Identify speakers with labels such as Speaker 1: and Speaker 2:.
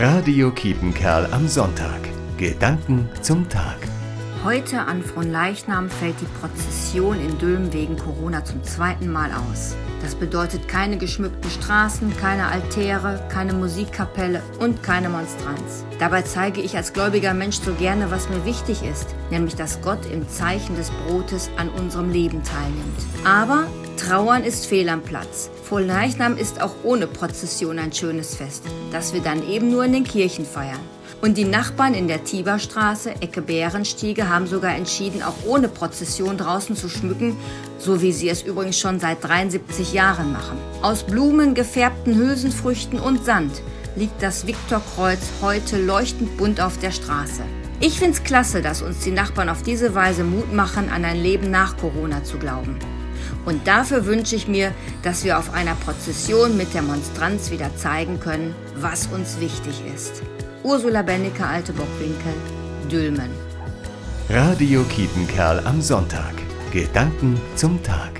Speaker 1: Radio Kiepenkerl am Sonntag. Gedanken zum Tag.
Speaker 2: Heute an Fronleichnam fällt die Prozession in Dülmen wegen Corona zum zweiten Mal aus. Das bedeutet keine geschmückten Straßen, keine Altäre, keine Musikkapelle und keine Monstranz. Dabei zeige ich als gläubiger Mensch so gerne, was mir wichtig ist, nämlich dass Gott im Zeichen des Brotes an unserem Leben teilnimmt. Aber Trauern ist fehl am Platz. Fronleichnam ist auch ohne Prozession ein schönes Fest, das wir dann eben nur in den Kirchen feiern. Und die Nachbarn in der Tiberstraße, Ecke Bärenstiege, haben sogar entschieden, auch ohne Prozession draußen zu schmücken, so wie sie es übrigens schon seit 73 Jahren machen. Aus Blumen, gefärbten Hülsenfrüchten und Sand liegt das Viktorkreuz heute leuchtend bunt auf der Straße. Ich find's klasse, dass uns die Nachbarn auf diese Weise Mut machen, an ein Leben nach Corona zu glauben. Und dafür wünsche ich mir, dass wir auf einer Prozession mit der Monstranz wieder zeigen können, was uns wichtig ist. Ursula Bennecke, Alte Bockwinkel, Dülmen.
Speaker 1: Radio Kiepenkerl am Sonntag. Gedanken zum Tag.